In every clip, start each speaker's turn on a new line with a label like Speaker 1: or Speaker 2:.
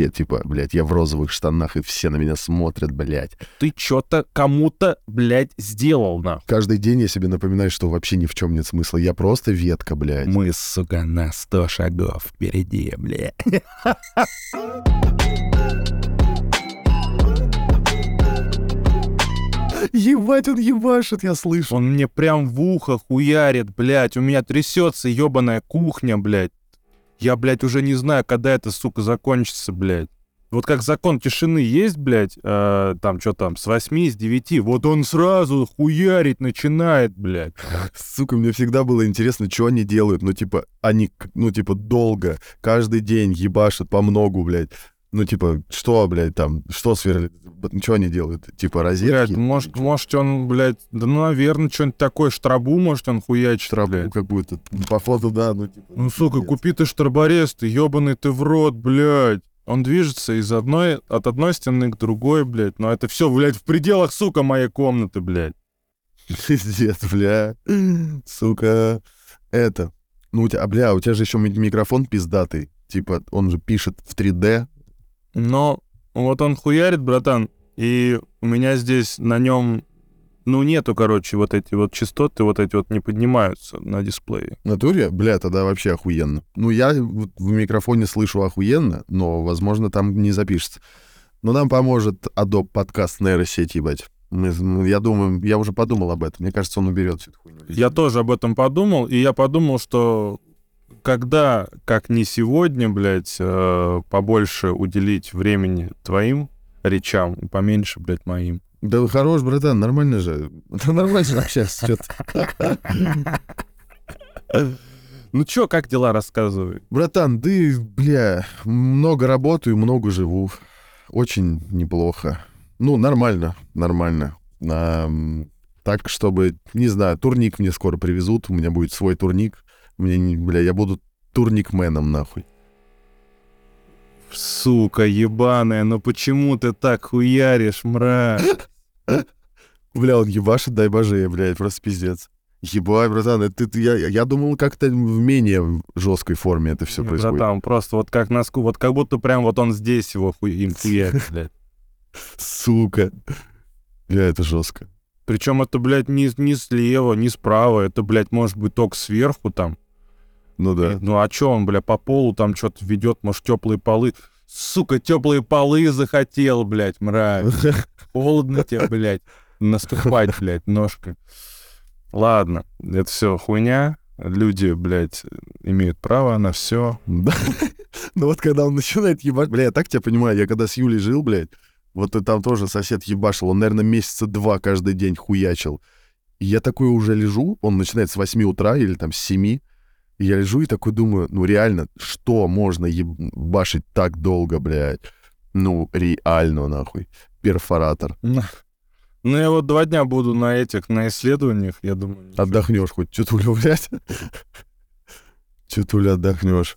Speaker 1: все, типа, блядь, я в розовых штанах, и все на меня смотрят, блядь.
Speaker 2: Ты что-то кому-то, блядь, сделал, на.
Speaker 1: Каждый день я себе напоминаю, что вообще ни в чем нет смысла. Я просто ветка, блядь.
Speaker 2: Мы, сука, на сто шагов впереди, блядь.
Speaker 1: Ебать, он ебашит, я слышу.
Speaker 2: Он мне прям в ухо хуярит, блядь. У меня трясется ебаная кухня, блядь. Я, блядь, уже не знаю, когда это, сука, закончится, блядь. Вот как закон тишины есть, блядь, э, там что там, с 8, с 9, вот он сразу хуярить начинает, блядь.
Speaker 1: Сука, мне всегда было интересно, что они делают. Ну, типа, они, ну, типа, долго, каждый день ебашат по многу, блядь. Ну, типа, что, блядь, там, что сверлит? Что они делают? Типа, розетки?
Speaker 2: Блядь, может, может он, блядь, да ну, наверное, что-нибудь такое, штрабу, может, он хуячит,
Speaker 1: Трабу
Speaker 2: блядь.
Speaker 1: какую-то. По фото, да, ну, типа...
Speaker 2: Ну, сука,
Speaker 1: пиздец.
Speaker 2: купи ты штроборез, ты ебаный ты в рот, блядь. Он движется из одной, от одной стены к другой, блядь. Но это все, блядь, в пределах, сука, моей комнаты, блядь.
Speaker 1: Пиздец, бля. Сука. Это. Ну, у тебя, бля, у тебя же еще микрофон пиздатый. Типа, он же пишет в 3D.
Speaker 2: Но вот он хуярит, братан, и у меня здесь на нем, ну, нету, короче, вот эти вот частоты, вот эти вот не поднимаются на дисплее.
Speaker 1: В натуре? Бля, тогда вообще охуенно. Ну, я в микрофоне слышу охуенно, но, возможно, там не запишется. Но нам поможет Adobe подкаст нейросеть, ебать. Мы- я думаю, я уже подумал об этом. Мне кажется, он уберет всю эту хуйню.
Speaker 2: Я тоже об этом подумал, и я подумал, что когда, как не сегодня, блядь, э, побольше уделить времени твоим речам и поменьше, блядь, моим.
Speaker 1: Да хорош, братан, нормально же. Да нормально же сейчас что-то.
Speaker 2: Ну чё, как дела рассказывай?
Speaker 1: Братан, ты, бля, много работаю, много живу. Очень неплохо. Ну, нормально, нормально. Ам, так, чтобы, не знаю, турник мне скоро привезут, у меня будет свой турник. Мне, не- бля, я буду турникменом, нахуй.
Speaker 2: Сука ебаная, ну почему ты так хуяришь, мразь?
Speaker 1: Бля, он ебашит, дай боже, блядь, просто пиздец. Ебать, братан, это ты, я, я думал, как-то в менее жесткой форме это все происходит.
Speaker 2: Братан, просто вот как на ску, вот как будто прям вот он здесь его хуй, им хуярит, блядь.
Speaker 1: Сука. Бля, это жестко.
Speaker 2: Причем это, блядь, не, не слева, не справа, это, блядь, может быть только сверху там.
Speaker 1: Ну да.
Speaker 2: Ну а чё он, бля, по полу там что-то ведет, может, теплые полы. Сука, теплые полы захотел, блядь, мразь. Холодно тебе, блядь, наступать, блядь, ножкой. Ладно, это все хуйня. Люди, блядь, имеют право на все.
Speaker 1: Да. Ну вот когда он начинает ебать... Бля, я так тебя понимаю, я когда с Юлей жил, блядь, вот и там тоже сосед ебашил, он, наверное, месяца два каждый день хуячил. И я такой уже лежу, он начинает с 8 утра или там с 7, и я лежу и такой думаю, ну реально, что можно ебашить так долго, блядь? Ну, реально, нахуй. Перфоратор.
Speaker 2: Ну, я вот два дня буду на этих, на исследованиях, я думаю. ничего.
Speaker 1: Отдохнешь хоть чутулю, блядь. Чутулю отдохнешь.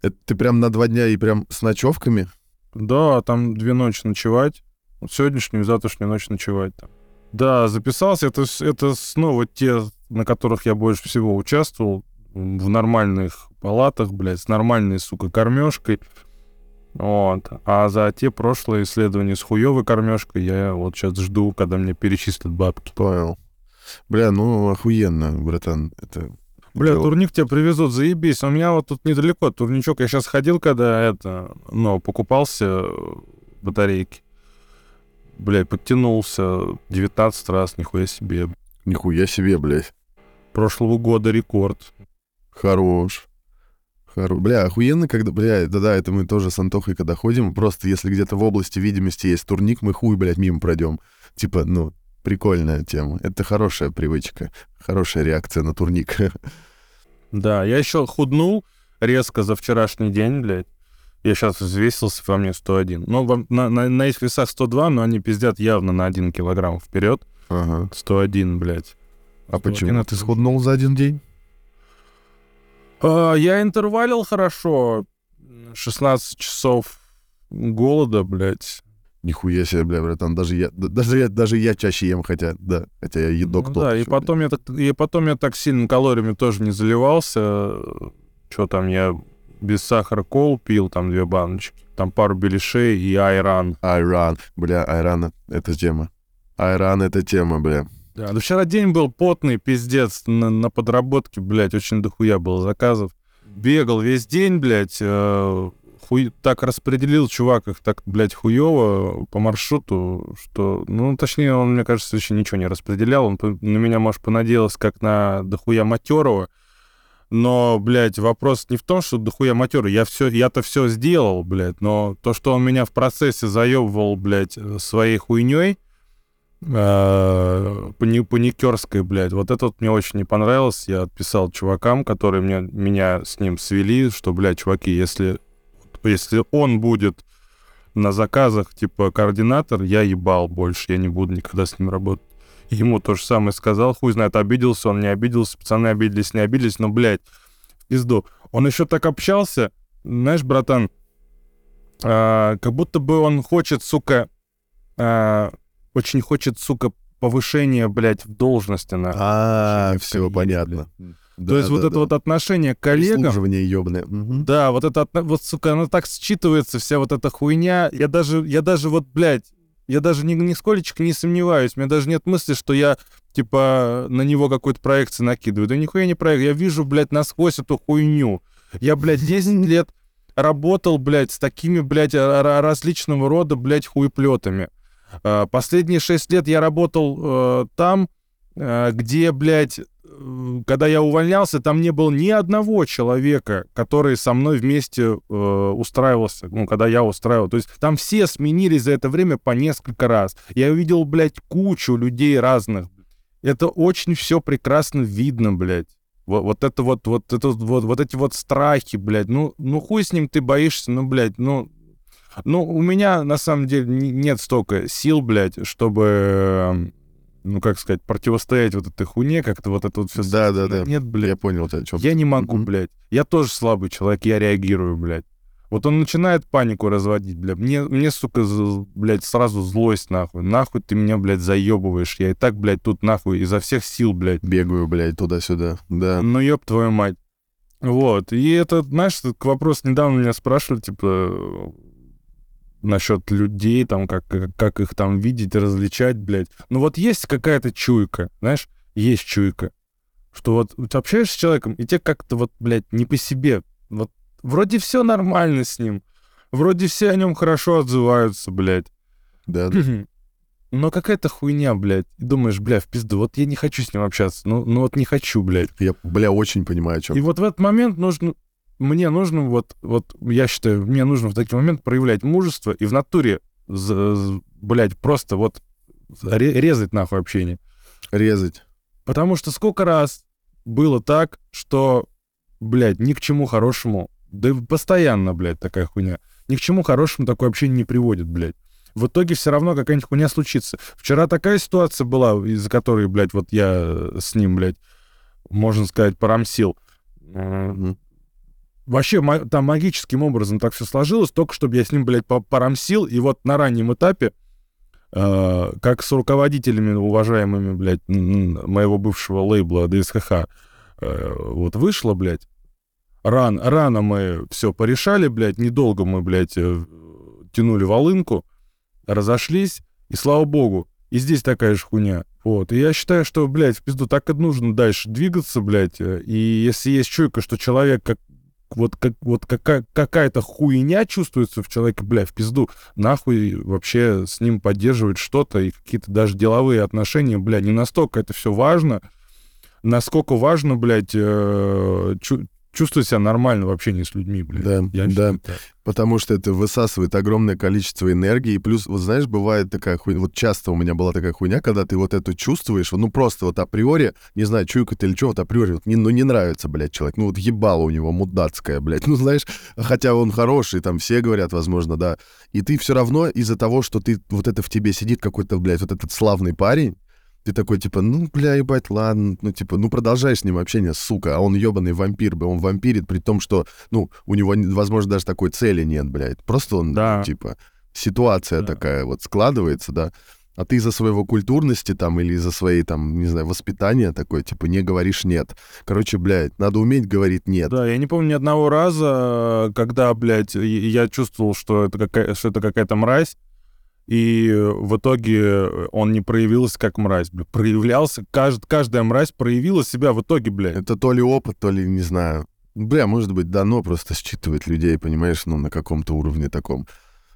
Speaker 1: Это ты прям на два дня и прям с ночевками?
Speaker 2: Да, там две ночи ночевать. Вот сегодняшнюю и завтрашнюю ночь ночевать там. Да, записался. Это, это снова те, на которых я больше всего участвовал. В нормальных палатах, блядь, с нормальной, сука, кормежкой. Вот. А за те прошлые исследования с хуевой кормежкой я вот сейчас жду, когда мне перечислят бабки.
Speaker 1: Понял. Бля, ну охуенно, братан. Это...
Speaker 2: Бля, турник тебе привезут, заебись. У меня вот тут недалеко турничок. Я сейчас ходил, когда это, ну, покупался батарейки. Бля, подтянулся 19 раз, нихуя себе.
Speaker 1: Нихуя себе, блядь.
Speaker 2: Прошлого года рекорд.
Speaker 1: Хорош. Хоро... Бля, охуенно, когда... Бля, да-да, это мы тоже с Антохой, когда ходим, просто если где-то в области видимости есть турник, мы хуй, блядь, мимо пройдем. Типа, ну, прикольная тема. Это хорошая привычка, хорошая реакция на турник.
Speaker 2: Да, я еще худнул резко за вчерашний день, блядь. Я сейчас взвесился, во мне 101. Ну, на, на, на этих весах 102, но они пиздят явно на 1 килограмм вперед.
Speaker 1: Ага.
Speaker 2: 101, блядь.
Speaker 1: А
Speaker 2: 101
Speaker 1: почему?
Speaker 2: это
Speaker 1: Ты схуднул за один день?
Speaker 2: А, я интервалил хорошо. 16 часов голода, блядь.
Speaker 1: Нихуя себе, бля, братан, даже я, да- даже я, даже я чаще ем, хотя, да, хотя я едок
Speaker 2: Ну да, и
Speaker 1: ещё, бля.
Speaker 2: потом, я так, и потом я так сильно калориями тоже не заливался. Что там, я без сахара колу пил, там две баночки, там пару беляшей и айран.
Speaker 1: Айран. Бля, айран — это тема. Айран — это тема, бля.
Speaker 2: Да, да вчера день был потный, пиздец, на, на подработке, блядь, очень дохуя было заказов. Бегал весь день, блядь, э, хуй, так распределил чувак их так, блядь, хуево по маршруту, что, ну, точнее, он, мне кажется, еще ничего не распределял. Он на меня, может, понадеялся как на дохуя матерого. Но, блядь, вопрос не в том, что дохуя матерый. Я все, я-то все сделал, блядь. Но то, что он меня в процессе заебывал, блядь, своей хуйней, э, паникерской, блядь, вот это вот мне очень не понравилось. Я отписал чувакам, которые мне, меня с ним свели, что, блядь, чуваки, если если он будет на заказах, типа, координатор, я ебал больше, я не буду никогда с ним работать. Ему то же самое сказал, хуй знает, обиделся он, не обиделся, пацаны обиделись, не обиделись, но, блядь, в пизду. Он еще так общался, знаешь, братан, а, как будто бы он хочет, сука, а, очень хочет, сука, повышения, блядь, в должности. На.
Speaker 1: А, все понятно.
Speaker 2: Да, То есть да, вот да. это вот отношение к коллегам...
Speaker 1: ебаное. Угу.
Speaker 2: Да, вот это, вот, сука, оно так считывается, вся вот эта хуйня. Я даже, я даже вот, блядь, я даже ни, нисколечко не сомневаюсь. У меня даже нет мысли, что я, типа, на него какой-то проекции накидываю. Да нихуя не проект. Я вижу, блядь, насквозь эту хуйню. Я, блядь, 10 лет работал, блядь, с такими, блядь, различного рода, блядь, хуеплетами. А, последние 6 лет я работал э, там, э, где, блядь, когда я увольнялся, там не было ни одного человека, который со мной вместе э, устраивался, ну, когда я устраивал. То есть там все сменились за это время по несколько раз. Я увидел, блядь, кучу людей разных. Это очень все прекрасно видно, блядь. Вот, вот это вот, вот, это, вот, вот эти вот страхи, блядь. Ну, ну хуй с ним ты боишься, ну, блядь, ну... Ну, у меня, на самом деле, нет столько сил, блядь, чтобы ну, как сказать, противостоять вот этой хуйне, как-то вот это вот все...
Speaker 1: Да, да, да.
Speaker 2: Нет, блядь.
Speaker 1: Я понял, о чем.
Speaker 2: Я не могу, mm-hmm. блядь. Я тоже слабый человек, я реагирую, блядь. Вот он начинает панику разводить, блядь. Мне, мне, сука, блядь, сразу злость, нахуй. Нахуй ты меня, блядь, заебываешь. Я и так, блядь, тут, нахуй, изо всех сил, блядь.
Speaker 1: Бегаю, блядь, туда-сюда, да.
Speaker 2: Ну, ёб твою мать. Вот. И это, знаешь, к вопрос недавно меня спрашивали, типа, насчет людей, там, как, как их там видеть, различать, блядь. Ну вот есть какая-то чуйка, знаешь, есть чуйка, что вот ты общаешься с человеком, и тебе как-то вот, блядь, не по себе. Вот вроде все нормально с ним, вроде все о нем хорошо отзываются, блядь.
Speaker 1: Да.
Speaker 2: Но какая-то хуйня, блядь. И думаешь, бля, в пизду, вот я не хочу с ним общаться. Ну, ну вот не хочу, блядь.
Speaker 1: Я, бля, очень понимаю, о чем.
Speaker 2: И вот в этот момент нужно мне нужно вот, вот, я считаю, мне нужно в такой момент проявлять мужество и в натуре, блядь, просто вот резать нахуй общение.
Speaker 1: Резать.
Speaker 2: Потому что сколько раз было так, что, блядь, ни к чему хорошему, да постоянно, блядь, такая хуйня, ни к чему хорошему такое общение не приводит, блядь. В итоге все равно какая-нибудь хуйня случится. Вчера такая ситуация была, из-за которой, блядь, вот я с ним, блядь, можно сказать, порамсил. Mm-hmm вообще там магическим образом так все сложилось, только чтобы я с ним, блядь, порамсил, и вот на раннем этапе, э, как с руководителями уважаемыми, блядь, моего бывшего лейбла ДСХХ, э, вот вышло, блядь, ран, рано мы все порешали, блядь, недолго мы, блядь, э, тянули волынку, разошлись, и слава богу, и здесь такая же хуйня. Вот. И я считаю, что, блядь, в пизду так и нужно дальше двигаться, блядь. И если есть чуйка, что человек как вот, как, вот какая, какая-то хуйня чувствуется в человеке, бля, в пизду, нахуй вообще с ним поддерживать что-то и какие-то даже деловые отношения, бля, не настолько это все важно, насколько важно, блядь, э, чувствовать себя нормально в общении с людьми, блядь.
Speaker 1: Да, Я да. Так. Потому что это высасывает огромное количество энергии. И плюс, вот знаешь, бывает такая хуйня, вот часто у меня была такая хуйня, когда ты вот это чувствуешь, ну просто вот априори, не знаю, чуйка ты или что, вот априори, вот, не, ну не нравится, блядь, человек. Ну вот ебало у него мудацкое, блядь. Ну знаешь, хотя он хороший, там все говорят, возможно, да. И ты все равно из-за того, что ты, вот это в тебе сидит какой-то, блядь, вот этот славный парень, ты такой, типа, ну, бля, ебать, ладно, ну, типа, ну, продолжай с ним общение, сука, а он ебаный вампир, бы, он вампирит, при том, что, ну, у него, возможно, даже такой цели нет, блядь, просто он, да. типа, ситуация да. такая вот складывается, да, А ты из-за своего культурности там или из-за своей там, не знаю, воспитания такой, типа, не говоришь нет. Короче, блядь, надо уметь говорить нет.
Speaker 2: Да, я не помню ни одного раза, когда, блядь, я чувствовал, что это, какая, что это какая-то мразь, и в итоге он не проявился как мразь, бля. Проявлялся, кажд, каждая мразь проявила себя в итоге, блядь.
Speaker 1: Это то ли опыт, то ли, не знаю. Бля, может быть, дано просто считывать людей, понимаешь, ну, на каком-то уровне таком.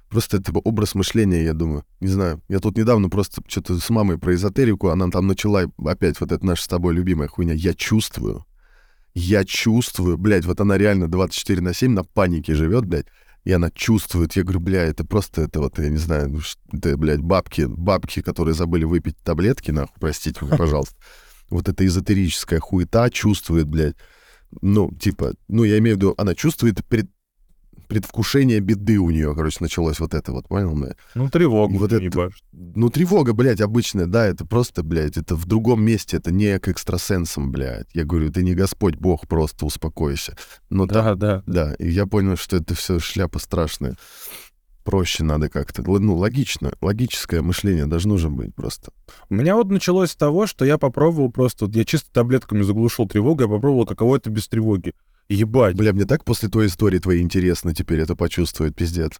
Speaker 1: Просто это образ мышления, я думаю. Не знаю. Я тут недавно просто что-то с мамой про эзотерику, она там начала опять вот эта наша с тобой любимая хуйня. Я чувствую. Я чувствую. Блядь, вот она реально 24 на 7 на панике живет, блядь. И она чувствует. Я говорю, бля, это просто, это вот, я не знаю, ну, это, блядь, бабки, бабки, которые забыли выпить таблетки, нахуй, простите пожалуйста. Вот эта эзотерическая хуета чувствует, блядь. Ну, типа, ну, я имею в виду, она чувствует пред- предвкушение беды у нее, короче, началось вот это вот, понял, бля?
Speaker 2: Ну, тревогу
Speaker 1: Вот
Speaker 2: вот
Speaker 1: это-
Speaker 2: ебашь.
Speaker 1: Ну, тревога, блядь, обычная, да, это просто, блядь, это в другом месте, это не к экстрасенсам, блядь. Я говорю, ты не Господь Бог, просто успокойся. Но там,
Speaker 2: Да, да.
Speaker 1: да, и я понял, что это все шляпа страшная. Проще надо как-то. Ну, логично, логическое мышление должно же быть просто.
Speaker 2: У меня вот началось с того, что я попробовал просто... вот Я чисто таблетками заглушил тревогу, я попробовал, каково это без тревоги. Ебать.
Speaker 1: Бля, мне так после той истории твоей интересно теперь это почувствовать, пиздец.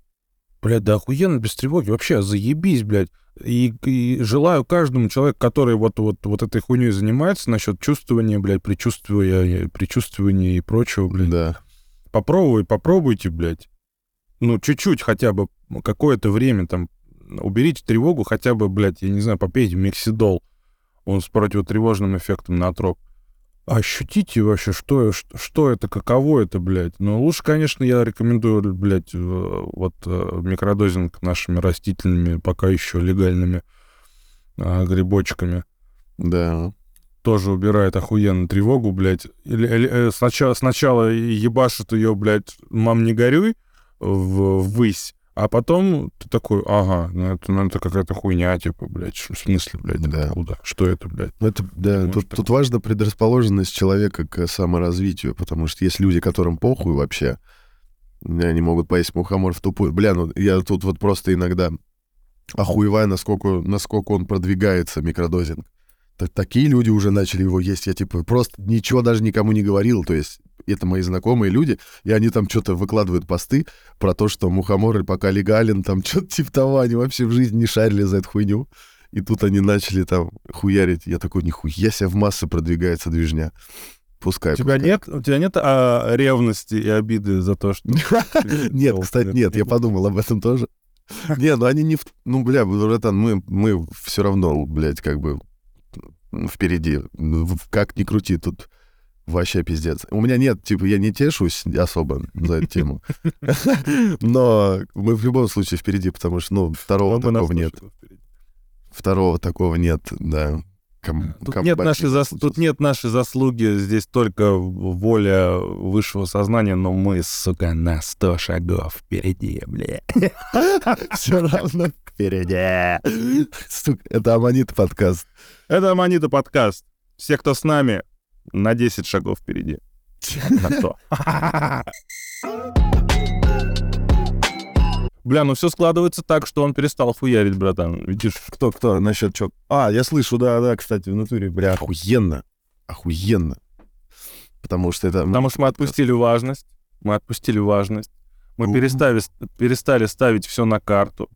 Speaker 2: Блядь, да охуенно без тревоги. Вообще, заебись, блядь. И, и желаю каждому человеку, который вот, вот, вот этой хуйней занимается, насчет чувствования, блядь, предчувствия, предчувствования и прочего, блядь.
Speaker 1: Да.
Speaker 2: Попробуй, попробуйте, блядь. Ну, чуть-чуть хотя бы, какое-то время там, уберите тревогу, хотя бы, блядь, я не знаю, попейте мексидол. Он с противотревожным эффектом на троп. Ощутите вообще, что, что, это, каково это, блядь. Но лучше, конечно, я рекомендую, блядь, вот э, микродозинг нашими растительными, пока еще легальными а, грибочками
Speaker 1: Да.
Speaker 2: тоже убирает охуенно тревогу, блядь. Или, или, э, сначала, сначала ебашит ее, блядь, мам, не горюй, в, ввысь, а потом ты такой, ага, ну это, ну это какая-то хуйня, типа, блядь, в смысле, блядь,
Speaker 1: Да.
Speaker 2: куда? Что это, блядь?
Speaker 1: Ну, Это, да,
Speaker 2: Может,
Speaker 1: тут,
Speaker 2: так.
Speaker 1: тут важна предрасположенность человека к саморазвитию, потому что есть люди, которым похуй вообще, они могут поесть мухомор в тупую. Бля, ну я тут вот просто иногда охуеваю, насколько, насколько он продвигается, микродозинг. Так, такие люди уже начали его есть. Я типа просто ничего даже никому не говорил. То есть это мои знакомые люди, и они там что-то выкладывают посты про то, что мухомор пока легален, там что-то типа того, они вообще в жизни не шарили за эту хуйню. И тут они начали там хуярить. Я такой, нихуя себе в массы продвигается движня. Пускай.
Speaker 2: У тебя
Speaker 1: пускай.
Speaker 2: нет, у тебя нет а, ревности и обиды за то, что...
Speaker 1: Нет, кстати, нет, я подумал об этом тоже. Не, ну они не... Ну, бля, братан, мы, мы все равно, блядь, как бы впереди. Ну, Как ни крути, тут вообще пиздец. У меня нет, типа, я не тешусь особо за эту тему. Но мы в любом случае впереди, потому что, ну, второго такого нет. Второго такого нет, да. Ком-
Speaker 2: Тут нет, нашей зас- тут нет нашей заслуги, здесь только воля высшего сознания, но мы, сука, на 100 шагов впереди, бля.
Speaker 1: Все равно впереди. Сука, это Аманит подкаст.
Speaker 2: Это Аманита подкаст. Все, кто с нами, на 10 шагов впереди. На 100. Бля, ну все складывается так, что он перестал хуярить, братан. Видишь?
Speaker 1: Кто, кто, насчет чё? А, я слышу, да, да, кстати, в натуре, бля, охуенно. Охуенно. Потому что это...
Speaker 2: Потому что мы отпустили важность. Мы отпустили важность. Мы перестали, перестали ставить все на карту.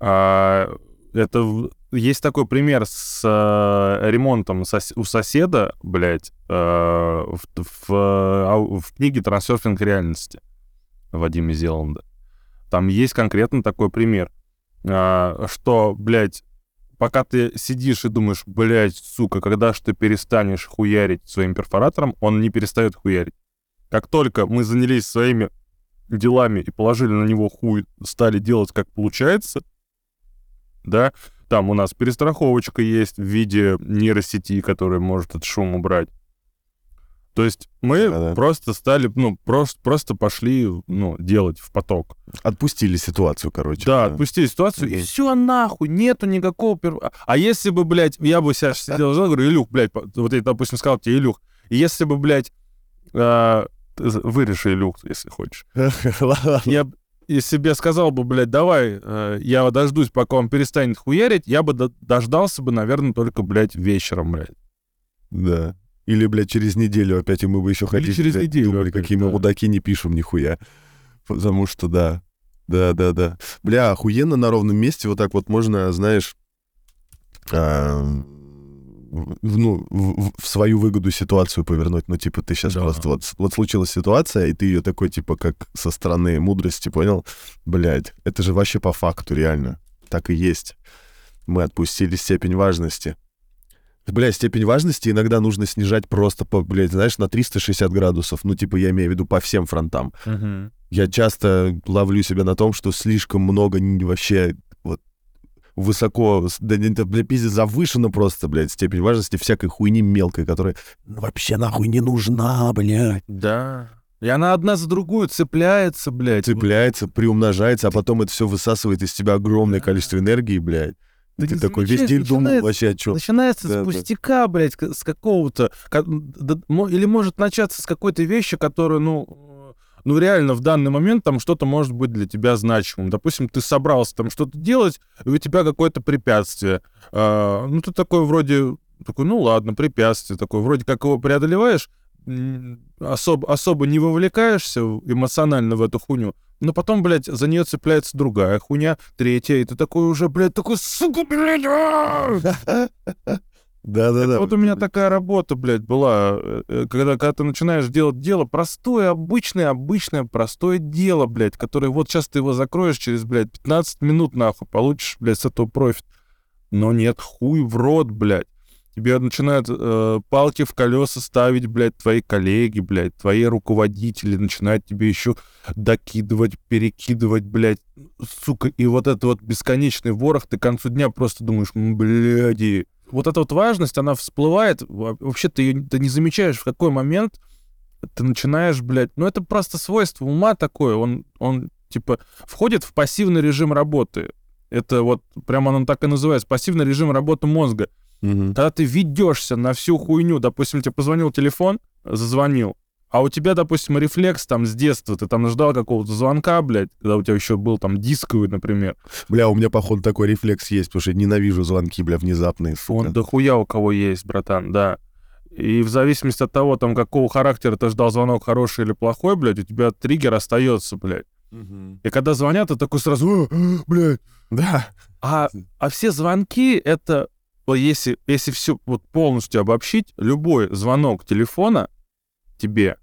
Speaker 2: А, это есть такой пример с э, ремонтом сос- у соседа, блядь, э, в, в, ау- в книге «Трансерфинг реальности» Вадима Зеланда. Там есть конкретно такой пример, а, что, блядь, пока ты сидишь и думаешь, блядь, сука, когда ж ты перестанешь хуярить своим перфоратором, он не перестает хуярить. Как только мы занялись своими делами и положили на него хуй, стали делать как получается, да, там у нас перестраховочка есть в виде нейросети, которая может этот шум убрать. То есть мы
Speaker 1: Да-да.
Speaker 2: просто стали, ну, просто, просто пошли, ну, делать в поток.
Speaker 1: Отпустили ситуацию, короче.
Speaker 2: Да, отпустили ситуацию, и
Speaker 1: Мгм.
Speaker 2: все нахуй, нету никакого... пер- А- А если бы, блядь, я бы сейчас сидел, говорю, Илюх, блядь, вот я, допустим, сказал тебе, Илюх, и если бы, блядь, за- вырежи, Илюх, если хочешь. Я, б- и себе сказал бы, блядь, давай, э, я дождусь, пока он перестанет хуярить, я бы до- дождался бы, наверное, только, блядь, вечером, блядь.
Speaker 1: Да. Или, блядь, через неделю опять, и мы бы еще
Speaker 2: Или
Speaker 1: хотели...
Speaker 2: через
Speaker 1: блядь,
Speaker 2: неделю
Speaker 1: думали,
Speaker 2: опять,
Speaker 1: какие мы
Speaker 2: да.
Speaker 1: мудаки не пишем нихуя. Потому что, да. Да, да, да. Бля, охуенно на ровном месте вот так вот можно, знаешь, а, в- ну, в, в- свою выгоду ситуацию повернуть. Ну, типа, ты сейчас
Speaker 2: Да.
Speaker 1: просто... Вот, вот случилась ситуация, и ты ее такой, типа, как со стороны мудрости, понял? Блядь, это же вообще по факту, реально. Так и есть. Мы отпустили степень важности. Бля, степень важности иногда нужно снижать просто, по, блядь, знаешь, на 360 градусов. Ну, типа, я имею в виду по всем фронтам. Я часто ловлю себя на том, что слишком много вообще вот высоко, да, это, бля, пиздец, завышено просто, блядь, степень важности всякой хуйни мелкой, которая ну, вообще нахуй не нужна, блядь.
Speaker 2: Да. И она одна за другую цепляется, блядь.
Speaker 1: Цепляется, приумножается, а потом это все высасывает из тебя огромное количество энергии, блядь.
Speaker 2: Да
Speaker 1: ты такой весь день думал вообще о чем.
Speaker 2: Начинается
Speaker 1: Да,
Speaker 2: с
Speaker 1: да.
Speaker 2: пустяка, блядь, к- с какого-то... да, Или может начаться с какой-то вещи, которая, ну, э, ну реально в данный момент там что-то может быть для тебя значимым. Допустим, ты собрался там что-то делать, и у тебя какое-то препятствие. А, ну, ты такой вроде... Такой, ну ладно, препятствие такое. Вроде как его преодолеваешь, особо, особо не вовлекаешься эмоционально в эту хуйню, но потом, блядь, за нее цепляется другая хуйня, третья, и ты такой уже, блядь, такой, сука, блядь, а!»
Speaker 1: Да-да-да.
Speaker 2: Вот у меня такая работа, блядь, была, э, э, когда, когда ты начинаешь делать дело, простое, обычное, обычное, простое дело, блядь, которое вот сейчас ты его закроешь через, блядь, 15 минут, нахуй, получишь, блядь, с этого профит. Но нет, хуй в рот, блядь. Тебе начинают э, палки в колеса ставить, блядь, твои коллеги, блядь, твои руководители начинают тебе еще докидывать, перекидывать, блядь, сука, и вот это вот бесконечный ворох, ты к концу дня просто думаешь, «М, бляди. Вот эта вот важность, она всплывает, во- вообще ты, её- ты не замечаешь, в какой момент ты начинаешь, блядь, ну это просто свойство ума такое, он, он типа входит в пассивный режим работы. Это вот прямо оно так и называется, пассивный режим работы мозга.
Speaker 1: Мгм.
Speaker 2: Когда ты ведешься на всю хуйню, допустим, тебе позвонил телефон, зазвонил, а у тебя, допустим, рефлекс там с детства, ты там ждал какого-то звонка, блядь, когда у тебя еще был там дисковый, например.
Speaker 1: Бля, у меня, походу, такой рефлекс есть, потому что я ненавижу звонки, бля, внезапные, сука.
Speaker 2: Он дохуя у кого есть, братан, да. И в зависимости от того, там, какого характера ты ждал звонок, хороший или плохой, блядь, у тебя триггер остается, блядь.
Speaker 1: Мгм.
Speaker 2: И когда звонят, ты такой сразу, «А, блядь.
Speaker 1: Да.
Speaker 2: А, а все звонки, это, если, если все вот полностью обобщить, любой звонок телефона тебе,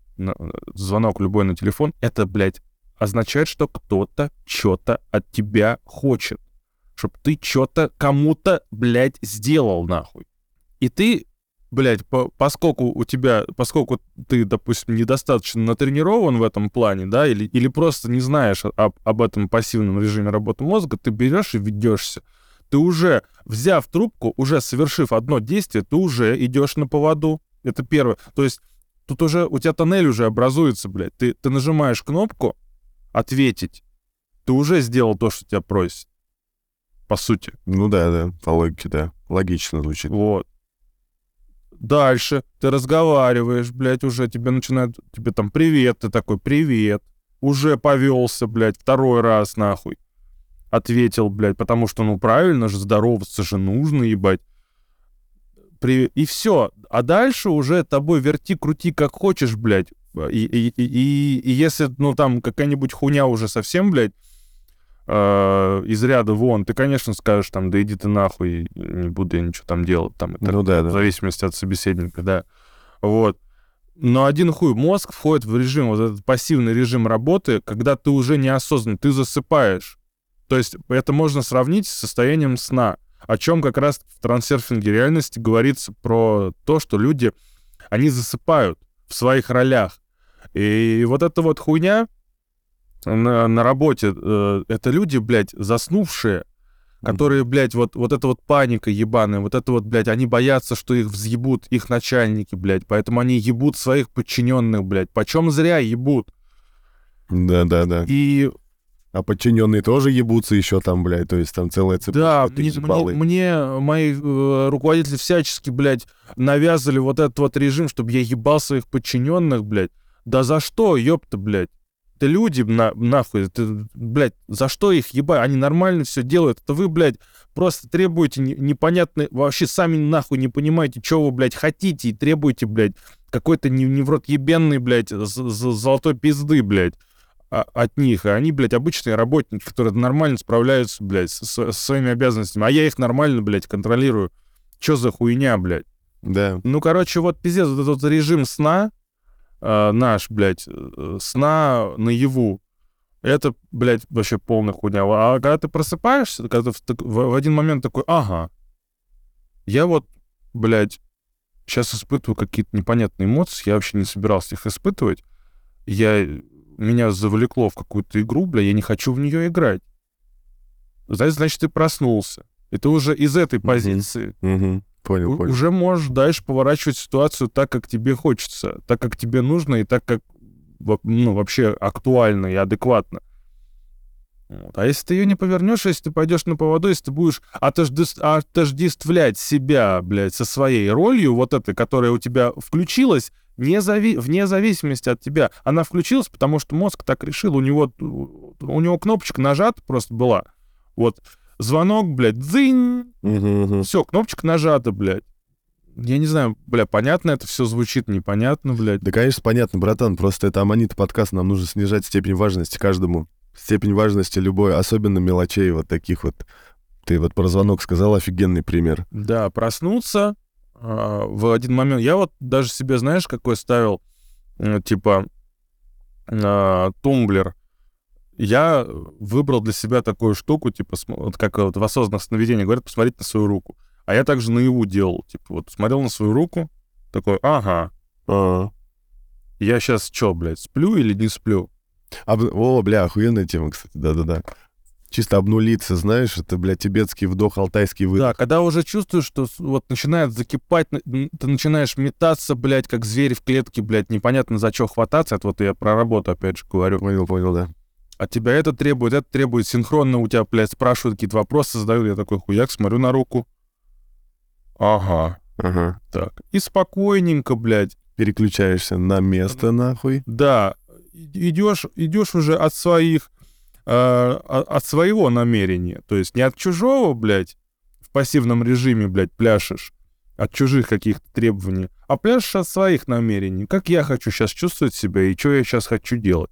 Speaker 2: звонок любой на телефон, это, блядь, означает, что кто-то что-то от тебя хочет. Чтоб ты что-то кому-то, блядь, сделал, нахуй. И ты, блядь, по- поскольку у тебя, поскольку ты, допустим, недостаточно натренирован в этом плане, да, или, или просто не знаешь об, об этом пассивном режиме работы мозга, ты берешь и ведешься. Ты уже, взяв трубку, уже совершив одно действие, ты уже идешь на поводу. Это первое. То есть тут уже у тебя тоннель уже образуется, блядь. Ты, ты нажимаешь кнопку «Ответить». Ты уже сделал то, что тебя просят. По сути.
Speaker 1: Ну да, да, по логике, да. Логично звучит.
Speaker 2: Вот. Дальше ты разговариваешь, блядь, уже тебе начинают, тебе там привет, ты такой привет, уже повелся, блядь, второй раз нахуй. Ответил, блядь, потому что, ну, правильно же, здороваться же нужно, ебать. При... И все. А дальше уже тобой верти, крути как хочешь, блядь. И, и, и, и, если, ну, там какая-нибудь хуйня уже совсем, блядь, э, из ряда вон, ты, конечно, скажешь там, да иди ты нахуй, не буду я ничего там делать, там, так
Speaker 1: Ну да,
Speaker 2: в
Speaker 1: да.
Speaker 2: зависимости от собеседника, да. Вот. Но один хуй, мозг входит в режим, вот этот пассивный режим работы, когда ты уже неосознанно, ты засыпаешь. То есть это можно сравнить с состоянием сна, о чем как раз в трансерфинге реальности говорится про то, что люди, они засыпают в своих ролях. И вот эта вот хуйня на, на работе, э, это люди, блядь, заснувшие, которые, блядь, вот, вот эта вот паника ебаная, вот это вот, блядь, они боятся, что их взъебут их начальники, блядь, поэтому они ебут своих подчиненных, блядь, почем зря ебут.
Speaker 1: Да, да, да.
Speaker 2: И
Speaker 1: А подчиненные тоже ебутся еще там, блядь, то есть там целая цепочка.
Speaker 2: да,
Speaker 1: ты
Speaker 2: мне, мне- мне мои э, руководители всячески, блядь, навязывали вот этот вот режим, чтобы я ебал своих подчиненных, блядь. Да за что, ёпта, блядь? Это люди, на, нахуй, это, блядь, за что их ебать? Они нормально все делают. Это вы, блядь, просто требуете не- непонятно, вообще сами нахуй не понимаете, что вы, блядь, хотите и требуете, блядь, какой-то не, не в рот ебенный, блядь, золотой пизды, блядь, от них. А они, блядь, обычные работники, которые нормально справляются, блядь, со, со своими обязанностями. А я их нормально, блядь, контролирую. Что за хуйня, блядь?
Speaker 1: Да.
Speaker 2: Ну, короче, вот пиздец, вот этот режим сна э, наш, блядь, э, сна наяву, это, блядь, вообще полная хуйня. А когда ты просыпаешься, когда ты в, в- в один момент такой, ага, я вот, блядь, сейчас испытываю какие-то непонятные эмоции, я вообще не собирался их испытывать. Я, меня завлекло в какую-то игру, бля, я не хочу в нее играть. Знаешь, значит, ты проснулся. И ты уже из этой позиции
Speaker 1: Мгм. Понял, понял.
Speaker 2: уже можешь дальше поворачивать ситуацию так, как тебе хочется, так, как тебе нужно, и так, как ну, вообще актуально и адекватно. Вот. А если ты ее не повернешь, если ты пойдешь на поводу, если ты будешь отождес- отождествлять себя, блядь, со своей ролью, вот этой, которая у тебя включилась, не зави- вне зависимости от тебя. Она включилась, потому что мозг так решил, у него, у него кнопочка нажата просто была. Вот звонок, блядь, дзынь,
Speaker 1: Мгм, мгм.
Speaker 2: все, кнопочка нажата, блядь. Я не знаю, бля, понятно это все звучит, непонятно, блядь.
Speaker 1: Да, конечно, понятно, братан. Просто это аммонит подкаст. Нам нужно снижать степень важности каждому. Степень важности любой, особенно мелочей вот таких вот. Ты вот про звонок сказал, офигенный пример.
Speaker 2: Да, проснуться а, в один момент. Я вот даже себе, знаешь, какой ставил, э, типа, а, тумблер. Я выбрал для себя такую штуку, типа, вот как вот в осознанных сновидениях говорят, посмотреть на свою руку. А я также наяву делал. Типа, вот смотрел на свою руку, такой, ага,
Speaker 1: А,
Speaker 2: я сейчас что, блядь, сплю или не сплю?
Speaker 1: Об- О, бля, охуенная тема, кстати, да-да-да. Чисто обнулиться, знаешь, это, бля, тибетский вдох, алтайский выдох.
Speaker 2: Да, когда уже чувствуешь, что вот начинает закипать, ты начинаешь метаться, блядь, как зверь в клетке, блядь, непонятно за что хвататься, это вот я про работу опять же говорю.
Speaker 1: Понял, понял, да.
Speaker 2: От тебя это требует, это требует, синхронно у тебя, блядь, спрашивают какие-то вопросы, задают, я такой хуяк, смотрю на руку. Ага,
Speaker 1: Ага.
Speaker 2: так. И спокойненько, блядь,
Speaker 1: Переключаешься на место, нахуй.
Speaker 2: да, идешь, идешь уже от своих, от своего намерения, то есть не от чужого, блядь, в пассивном режиме, блядь, пляшешь, от чужих каких-то требований, а пляшешь от своих намерений. Как я хочу сейчас чувствовать себя и что я сейчас хочу делать.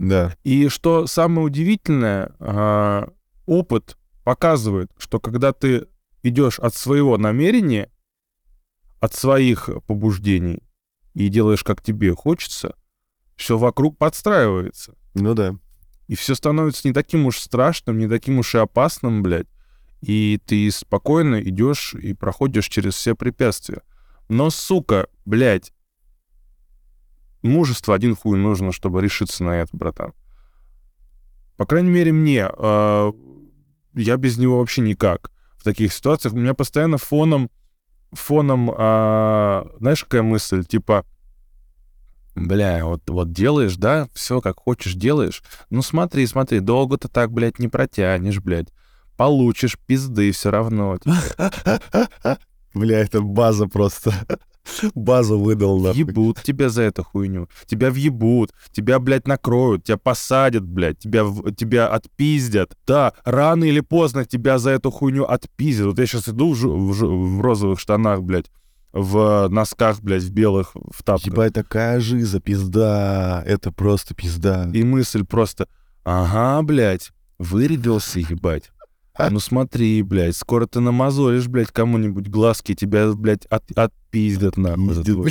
Speaker 1: Да.
Speaker 2: И что самое удивительное, а, опыт показывает, что когда ты идешь от своего намерения, от своих побуждений и делаешь, как тебе хочется, все вокруг подстраивается.
Speaker 1: Ну да.
Speaker 2: И все становится не таким уж страшным, не таким уж и опасным, блядь. И ты спокойно идешь и проходишь через все препятствия. Но, сука, блядь, мужество один хуй нужно, чтобы решиться на это, братан. По крайней мере, мне. а, я без него вообще никак. В таких ситуациях у меня постоянно фоном, фоном, а, знаешь, какая мысль? Типа, бля, вот, вот делаешь, да, все как хочешь делаешь. Ну смотри, смотри, долго ты так, блядь, не протянешь, блядь. Получишь пизды все равно.
Speaker 1: Бля, это база просто. Базу выдал, нахуй.
Speaker 2: Въебут тебя за эту хуйню. Тебя въебут, тебя, блядь, накроют, тебя посадят, блядь, тебя, тебя отпиздят. Да, рано или поздно тебя за эту хуйню отпиздят. Вот я сейчас иду в, в в розовых штанах, блядь, в носках, блядь, в белых, в тапках.
Speaker 1: Ебать, такая жиза, пизда. Это просто пизда.
Speaker 2: И мысль просто, ага, блядь, вырядился, ебать. Ну смотри, блядь, скоро ты намазолишь, блядь, кому-нибудь глазки, тебя, блядь, от, отпиздят нахуй. за твой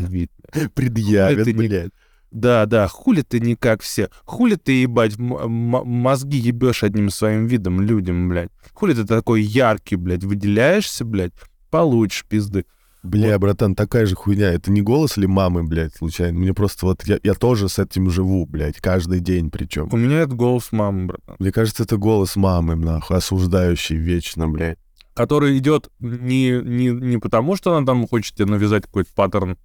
Speaker 2: вид.
Speaker 1: Предъявят,
Speaker 2: Это не-
Speaker 1: блядь.
Speaker 2: Да, да, хули ты не как все. Хули ты, ебать, мозги ебешь одним своим видом людям, блядь. Хули ты такой яркий, блядь, выделяешься, блядь, получишь пизды.
Speaker 1: Бля, братан, такая же хуйня. Это не голос ли мамы, блядь, случайно? Мне просто вот... Я, я тоже с этим живу, блядь, каждый день причем.
Speaker 2: У меня это голос мамы, братан.
Speaker 1: Мне кажется, это голос мамы, нахуй, осуждающий вечно, блядь.
Speaker 2: который идет не, не, не потому, что она там хочет тебе навязать какой-то паттерн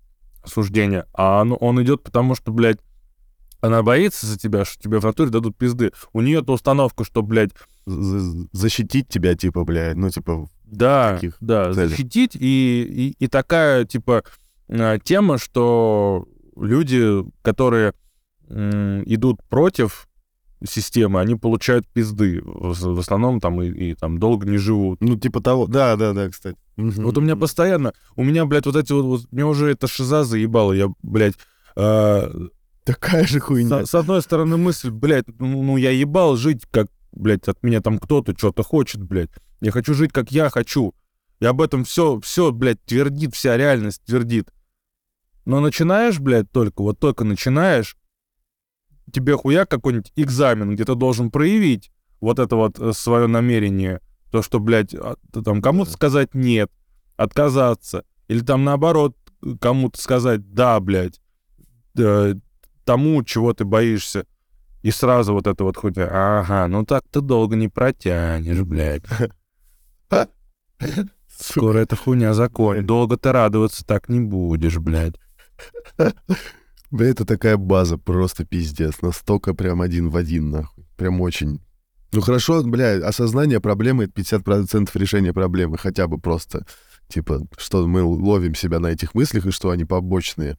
Speaker 2: осуждения, а он, он идет потому, что, блядь, она боится за тебя, что тебе в натуре дадут пизды. У нее то установка, что, блядь,
Speaker 1: Защитить тебя, типа, блядь, ну, типа,
Speaker 2: да,
Speaker 1: Каких
Speaker 2: да,
Speaker 1: целях?
Speaker 2: защитить, и, и, и такая, типа, э, тема, что люди, которые идут против системы, они получают пизды. В, основном там и, и там долго не живут.
Speaker 1: Ну, типа того. Да, да, да, кстати.
Speaker 2: Вот у меня постоянно, у меня, блядь, вот эти вот, вот мне уже эта шиза заебала, я, блядь, а,
Speaker 1: Такая же хуйня.
Speaker 2: с, с одной стороны мысль, блядь, ну, ну, я ебал жить, как, блядь, от меня там кто-то что-то хочет, блядь. Я хочу жить, как я хочу. И об этом все, все, блядь, твердит, вся реальность твердит. Но начинаешь, блядь, только, вот только начинаешь, тебе хуя какой-нибудь экзамен, где ты должен проявить вот это вот свое намерение, то, что, блядь, а, там кому-то сказать нет, отказаться, или там наоборот кому-то сказать да, блядь, э, тому, чего ты боишься. И сразу вот это вот хоть, ага, ну так ты долго не протянешь, блядь. Скоро эта хуйня закончится. Долго ты радоваться так не будешь, блядь.
Speaker 1: Бля, это такая база, просто пиздец. Настолько прям один в один, нахуй. Прям очень. Ну хорошо, бля, осознание проблемы — это 50% решения проблемы. Хотя бы просто, типа, что мы ловим себя на этих мыслях и что они побочные.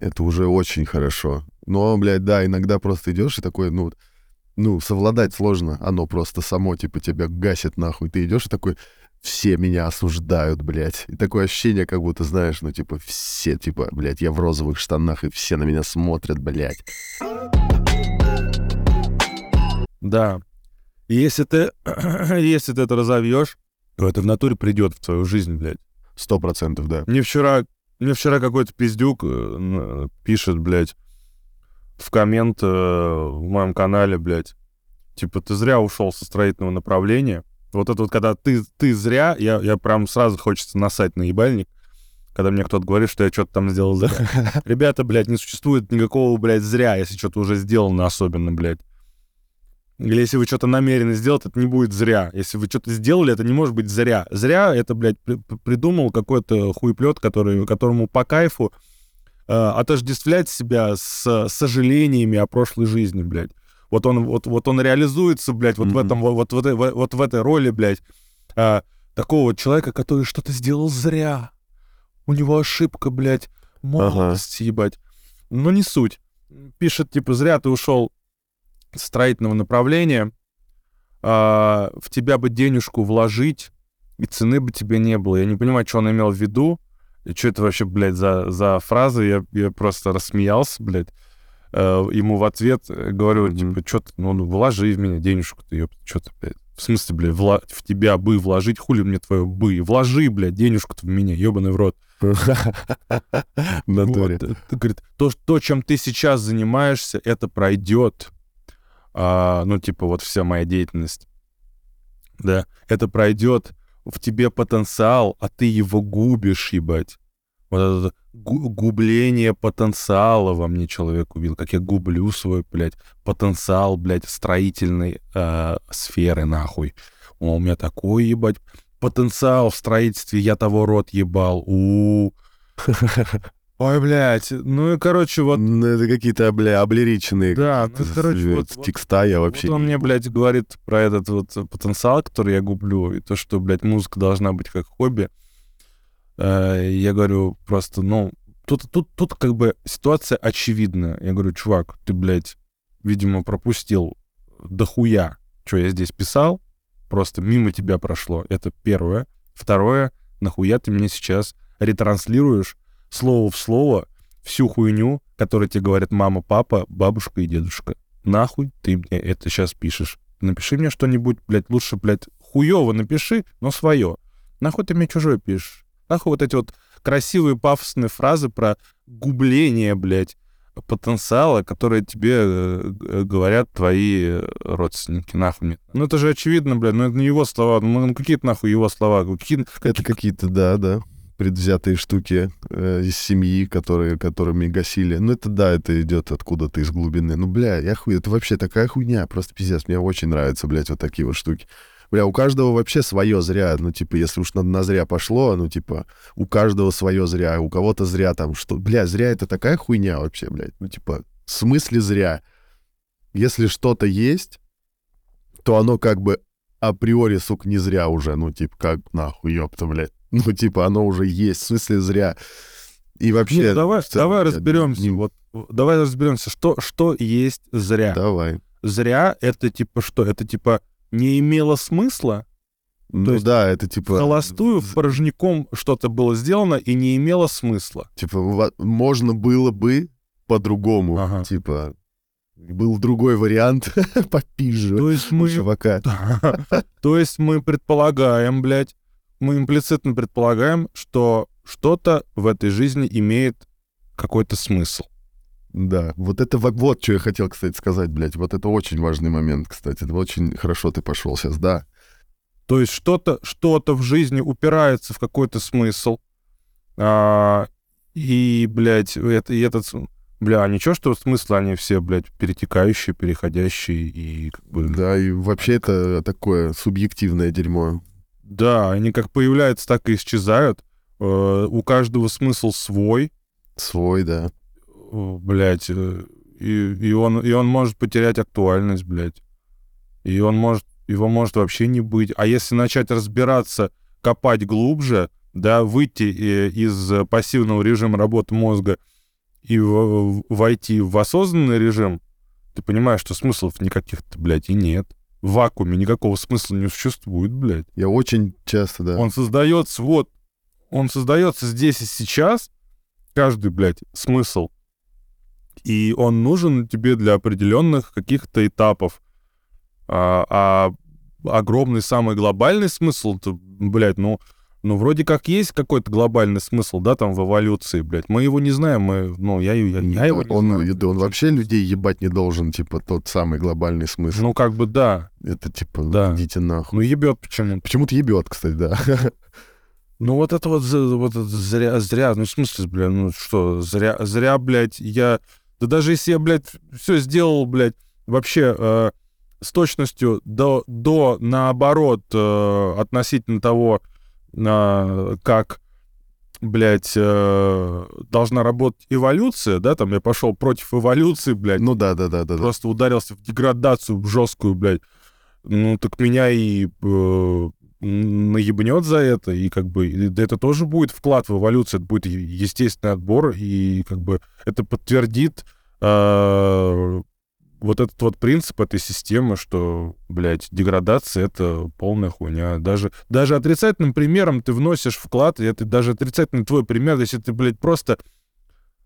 Speaker 1: Это уже очень хорошо. Но, блядь, да, иногда просто идешь и такой, ну, ну, совладать сложно. Оно просто само, типа, тебя гасит нахуй. Ты идешь и такой, все меня осуждают, блядь. И такое ощущение, как будто, знаешь, ну, типа, все, типа, блядь, я в розовых штанах, и все на меня смотрят, блядь.
Speaker 2: Да. И если ты, если ты это разовьешь, то это в натуре придет в твою жизнь, блядь.
Speaker 1: Сто процентов, да.
Speaker 2: Мне вчера, мне вчера какой-то пиздюк э, пишет, блядь, в коммент э, в моем канале, блядь, типа, ты зря ушел со строительного направления. Вот это вот, когда ты, ты зря, я, я прям сразу хочется насать на ебальник, когда мне кто-то говорит, что я что-то там сделал зря. Ребята, блядь, не существует никакого, блядь, зря, если что-то уже сделано особенно, блядь. Или если вы что-то намерены сделать, это не будет зря. Если вы что-то сделали, это не может быть зря. Зря это, блядь, при- при- придумал какой-то хуеплет, который, которому по кайфу э, отождествлять себя с сожалениями о прошлой жизни, блядь. Вот он, вот, вот он реализуется, блядь, вот в
Speaker 1: Мгм.
Speaker 2: этом, вот, вот, в этой- вот, вот в этой роли, блядь, а, такого человека, который что-то сделал зря. У него ошибка, блядь, молодости, ебать. Но не суть. Пишет, типа, зря ты ушел строительного направления, а, в тебя бы денежку вложить, и цены бы тебе не было. Я не понимаю, что он имел в виду, и что это вообще, блядь, за, за фразы. Я, я просто рассмеялся, блядь. Э, ему в ответ говорю, типа, что ты, ну, ну, вложи в меня денежку-то, ёпта, что ты, блядь. В смысле, блядь, вла- в тебя бы вложить, хули мне твое бы? Вложи, блядь, денежку-то в меня, ебаный в рот.
Speaker 1: Натуре.
Speaker 2: Э, говорит, то, чем ты сейчас занимаешься, это пройдет. А, ну, типа, вот вся моя деятельность. Да, это пройдет. В тебе потенциал, а ты его губишь, ебать. Вот это гу- губление потенциала во мне человек убил. Как я гублю свой, блядь, потенциал, блядь, строительной э, сферы, нахуй. О, у меня такой, ебать, потенциал в строительстве, я того рот ебал. у Ой, блядь, ну и, короче, вот,
Speaker 1: Ну, Это какие-то, бля, облериченные
Speaker 2: да, ну, короче,
Speaker 1: э,
Speaker 2: вот,
Speaker 1: текста я вообще...
Speaker 2: вот он мне, блядь, говорит про этот вот потенциал, который я гублю, и то, что, блядь, музыка должна быть как хобби. Э, Я говорю просто, ну, тут, тут, тут как бы ситуация очевидна. Я говорю, чувак, ты, блядь, видимо, пропустил дохуя, что я здесь писал, просто мимо тебя прошло. Это первое. Второе, нахуя ты мне сейчас ретранслируешь слово в слово всю хуйню, которую тебе говорят мама, папа, бабушка и дедушка. Нахуй ты мне это сейчас пишешь? Напиши мне что-нибудь, блядь, лучше, блядь, хуево напиши, но свое. Нахуй ты мне чужое пишешь? Нахуй вот эти вот красивые пафосные фразы про губление, блядь, потенциала, которые тебе э, говорят твои родственники, нахуй мне. Ну это же очевидно, блядь, ну это не его слова, ну какие-то нахуй его слова, какие
Speaker 1: Это какие-то, да, да, предвзятые штуки э, из семьи, которые, которыми гасили. Ну, это да, это идет откуда-то из глубины. Ну, бля, я хуй, это вообще такая хуйня, просто пиздец. Мне очень нравятся, блядь, вот такие вот штуки. Бля, у каждого вообще свое зря. Ну, типа, если уж на, на зря пошло, ну, типа, у каждого свое зря, у кого-то зря там что. Бля, зря это такая хуйня вообще, блядь. Ну, типа, в смысле зря? Если что-то есть, то оно как бы априори, сука, не зря уже. Ну, типа, как нахуй, ёпта, блядь. Ну, типа, оно уже есть, в смысле зря. И вообще...
Speaker 2: Нет, давай,
Speaker 1: целом,
Speaker 2: давай разберемся.
Speaker 1: не-
Speaker 2: Вот, давай разберемся, что, что есть зря.
Speaker 1: Давай.
Speaker 2: Зря это типа что? Это типа не имело смысла?
Speaker 1: Ну
Speaker 2: есть
Speaker 1: да, это типа...
Speaker 2: Холостую, порожняком что-то было сделано и не имело смысла.
Speaker 1: Типа, можно было бы по-другому.
Speaker 2: Ага.
Speaker 1: Типа, был другой вариант попизже
Speaker 2: То есть мы...
Speaker 1: чувака.
Speaker 2: То есть мы предполагаем, блядь, мы имплицитно предполагаем, что что-то в этой жизни имеет какой-то смысл.
Speaker 1: Да, вот это во- вот что я хотел, кстати, сказать, блядь. Вот это очень важный момент, кстати. Это очень хорошо ты пошел сейчас, да.
Speaker 2: То есть что-то что в жизни упирается в какой-то смысл. А, и, блядь, это, и этот... Бля, ничего, что смыслы, они все, блядь, перетекающие, переходящие и как бы...
Speaker 1: Да, и вообще это такое субъективное дерьмо.
Speaker 2: Да, они как появляются, так и исчезают. Э, у каждого смысл свой,
Speaker 1: Свой, да.
Speaker 2: блядь, э, и, и, он, и он может потерять актуальность, блядь. И он может, его может вообще не быть. А если начать разбираться, копать глубже, да, выйти э, из пассивного режима работы мозга и войти в осознанный режим, ты понимаешь, что смыслов никаких-то, блядь, и нет. В вакууме никакого смысла не существует, блядь.
Speaker 1: Я очень часто, да.
Speaker 2: Он создается вот, он создается здесь и сейчас, каждый, блядь, смысл. И он нужен тебе для определенных каких-то этапов. А, а огромный, самый глобальный смысл, то, блядь, ну, ну, вроде как есть какой-то глобальный смысл, да, там в эволюции, блядь. Мы его не знаем, мы, ну, я, я, я его не
Speaker 1: он,
Speaker 2: знаю.
Speaker 1: он вообще людей ебать не должен, типа, тот самый глобальный смысл.
Speaker 2: Ну, как бы да.
Speaker 1: это типа,
Speaker 2: да.
Speaker 1: идите нахуй.
Speaker 2: Ну, ебет почему-то.
Speaker 1: Почему-то ебет, кстати, да.
Speaker 2: Ну вот это вот, вот это зря, зря, ну в смысле, бля, ну что, зря, зря, блядь, я, да даже если я, блядь, все сделал, блядь, вообще э, с точностью до, до наоборот, э, относительно того, как, блядь, э, должна работать эволюция, да, там я пошел против эволюции, блядь,
Speaker 1: Ну да, да, да, да. да.
Speaker 2: просто ударился в деградацию жесткую, блядь. Ну, так меня и э, наебнет за это, и как бы да это тоже будет вклад в эволюцию, это будет естественный отбор, и как бы это подтвердит э, вот этот вот принцип этой системы, что, блядь, деградация — это полная хуйня. Даже, даже отрицательным примером ты вносишь вклад, и это даже отрицательный твой пример, если ты, блядь, просто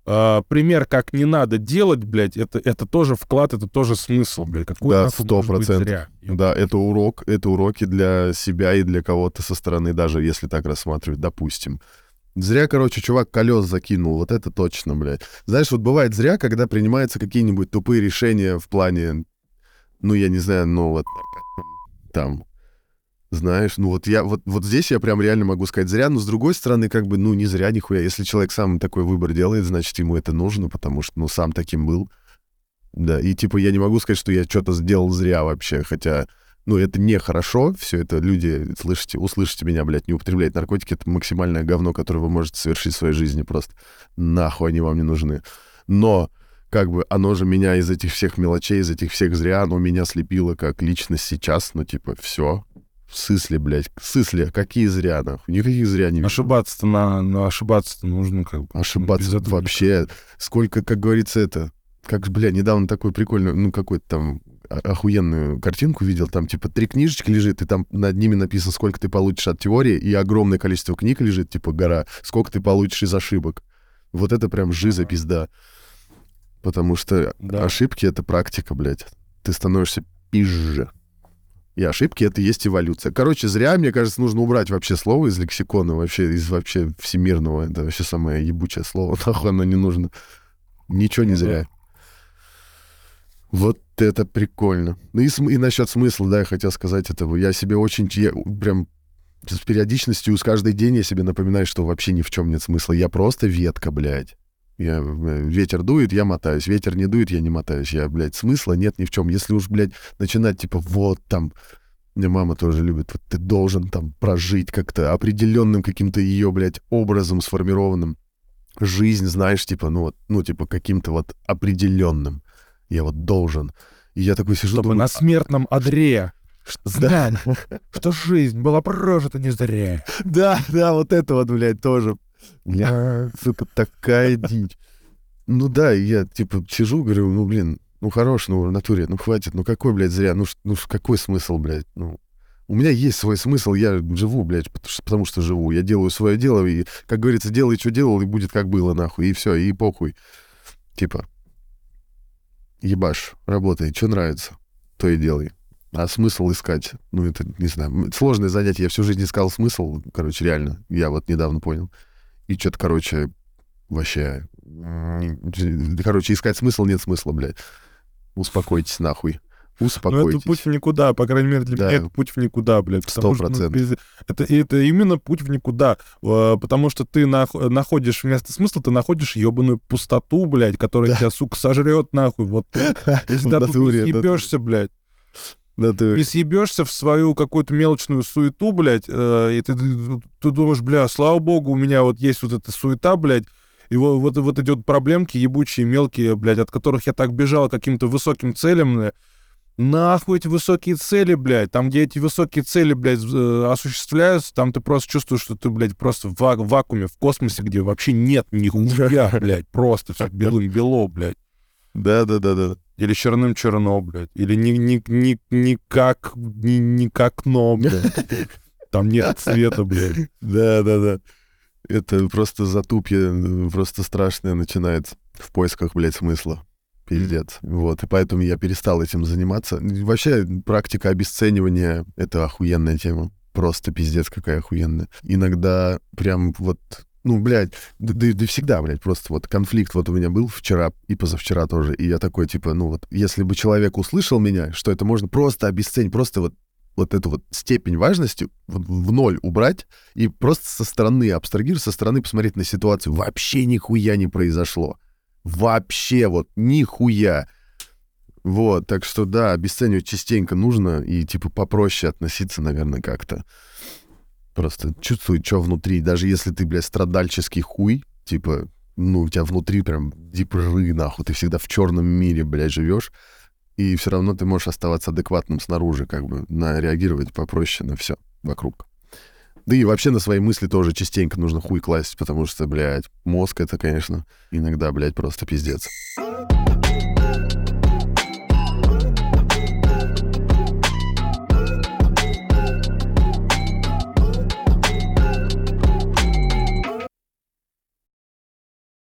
Speaker 2: а, пример, как не надо делать, блядь, это, это тоже вклад, это тоже смысл, блядь. Какой
Speaker 1: Да, 100%.
Speaker 2: зря?
Speaker 1: Да, это урок, это уроки для себя и для кого-то со стороны, даже если так рассматривать, допустим. Зря, короче, чувак колес закинул, вот это точно, блядь. Знаешь, вот бывает зря, когда принимаются какие-нибудь тупые решения в плане, ну, я не знаю, ну, вот там, знаешь, ну, вот я, вот, вот здесь я прям реально могу сказать зря, но с другой стороны, как бы, ну, не зря нихуя. Если человек сам такой выбор делает, значит, ему это нужно, потому что, ну, сам таким был. Да, и типа я не могу сказать, что я что-то сделал зря вообще, хотя, ну, это нехорошо, все это люди, слышите, услышите меня, блядь, не употреблять наркотики, это максимальное говно, которое вы можете совершить в своей жизни, просто нахуй они вам не нужны. Но, как бы, оно же меня из этих всех мелочей, из этих всех зря, оно меня слепило как личность сейчас, ну, типа, все. В сысле, блядь, в сысле, какие зря, нахуй, никаких зря не вижу.
Speaker 2: Ошибаться-то на, на ошибаться-то нужно как бы.
Speaker 1: Ошибаться вообще. Сколько, как говорится, это... Как, бля, недавно такой прикольный, ну, какой-то там охуенную картинку видел. Там, типа, три книжечки лежит, и там над ними написано, сколько ты получишь от теории, и огромное количество книг лежит, типа, гора, сколько ты получишь из ошибок. Вот это прям жиза пизда. Потому что
Speaker 2: Да.
Speaker 1: ошибки — это практика, блядь. Ты становишься пизже. И ошибки — это и есть эволюция. Короче, зря, мне кажется, нужно убрать вообще слово из лексикона, вообще из вообще всемирного. Это вообще самое ебучее слово. Нахуй оно не нужно. Ничего не
Speaker 2: Ну
Speaker 1: зря. Вот это прикольно. Ну и, и насчет смысла, да, я хотел сказать этого. Я себе очень... я прям с периодичностью, с каждый день я себе напоминаю, что вообще ни в чем нет смысла. Я просто ветка, блядь. Я, э, ветер дует, я мотаюсь. Ветер не дует, я не мотаюсь. Я, блядь, смысла нет ни в чем. Если уж, блядь, начинать, типа, вот там... Мне мама тоже любит. Вот ты должен там прожить как-то определенным каким-то ее, блядь, образом сформированным. Жизнь, знаешь, типа, ну вот, ну, типа, каким-то вот определенным. Я вот должен. И я такой сижу,
Speaker 2: Чтобы
Speaker 1: думаю,
Speaker 2: на смертном одре
Speaker 1: да,
Speaker 2: знать, что жизнь была прожита не зря.
Speaker 1: да, да, вот это вот, блядь, тоже. Бля, сука, такая дичь. Ну да, я, типа, сижу, говорю, ну, блин, ну, хорош, ну, в натуре, ну, хватит, ну, какой, блядь, зря, ну, ну какой смысл, блядь, ну, у меня есть свой смысл, я живу, блядь, потому что, потому что живу, я делаю свое дело, и, как говорится, делай, что делал, и будет как было, нахуй, и все, и похуй. Типа, ебашь, работай, что нравится, то и делай. А смысл искать, ну, это, не знаю, сложное занятие, я всю жизнь искал смысл, короче, реально, я вот недавно понял. И что-то, короче, вообще... Короче, искать смысл нет смысла, блядь. Успокойтесь нахуй.
Speaker 2: Ну, это
Speaker 1: Успокойтесь.
Speaker 2: путь в никуда, по крайней мере, для
Speaker 1: Да.
Speaker 2: меня это путь в никуда, блядь. потому что, ну,
Speaker 1: 100%.
Speaker 2: без- это, это именно путь в никуда, э, потому что ты нах- находишь вместо смысла, ты находишь ебаную пустоту, блядь, которая
Speaker 1: Да.
Speaker 2: тебя, сука, сожрет нахуй. Вот если ты тут съебешься, блядь,
Speaker 1: Да ты-
Speaker 2: не съебешься в свою какую-то мелочную суету, блядь, э, и ты, ты- ты думаешь, бля, слава богу, у меня вот есть вот эта суета, блядь, и вот, вот, вот эти вот проблемки ебучие, мелкие, блядь, от которых я так бежал к каким-то высоким целям, бля. Нахуй эти высокие цели, блядь, там, где эти высокие цели, блядь, э, осуществляются, там ты просто чувствуешь, что ты, блядь, просто в ва- вакууме, в космосе, где вообще нет нихуя, блядь, просто все белым-бело, блядь.
Speaker 1: Да, да, да, да.
Speaker 2: Или черным черно, блядь. Или ни, ни, ни, никак, ни, никак но, блядь. Там нет цвета, блядь.
Speaker 1: Да, да, да. Это просто затупье, э, просто страшное начинается в поисках, блядь, смысла. Пиздец. Вот. И поэтому я перестал этим заниматься. Вообще, практика обесценивания — это охуенная тема. Просто пиздец какая охуенная. Иногда прям вот ну, блядь, да, да- да всегда, блядь, просто вот конфликт вот у меня был вчера и позавчера тоже, и я такой, типа, ну вот, если бы человек услышал меня, что это можно просто обесценить, просто вот вот эту вот степень важности вот в ноль убрать и просто со стороны абстрагировать, со стороны посмотреть на ситуацию. Вообще нихуя не произошло. Вообще вот нихуя. Вот, так что да, обесценивать частенько нужно и типа попроще относиться, наверное, как-то. Просто чувствуй, что внутри. Даже если ты, блядь, страдальческий хуй, типа, ну, у тебя внутри прям дипры, нахуй, ты всегда в черном мире, блядь, живешь, и все равно ты можешь оставаться адекватным снаружи, как бы, на реагировать попроще на все вокруг. Да и вообще на свои мысли тоже частенько нужно хуй класть, потому что, блядь, мозг это, конечно, иногда, блядь, просто пиздец.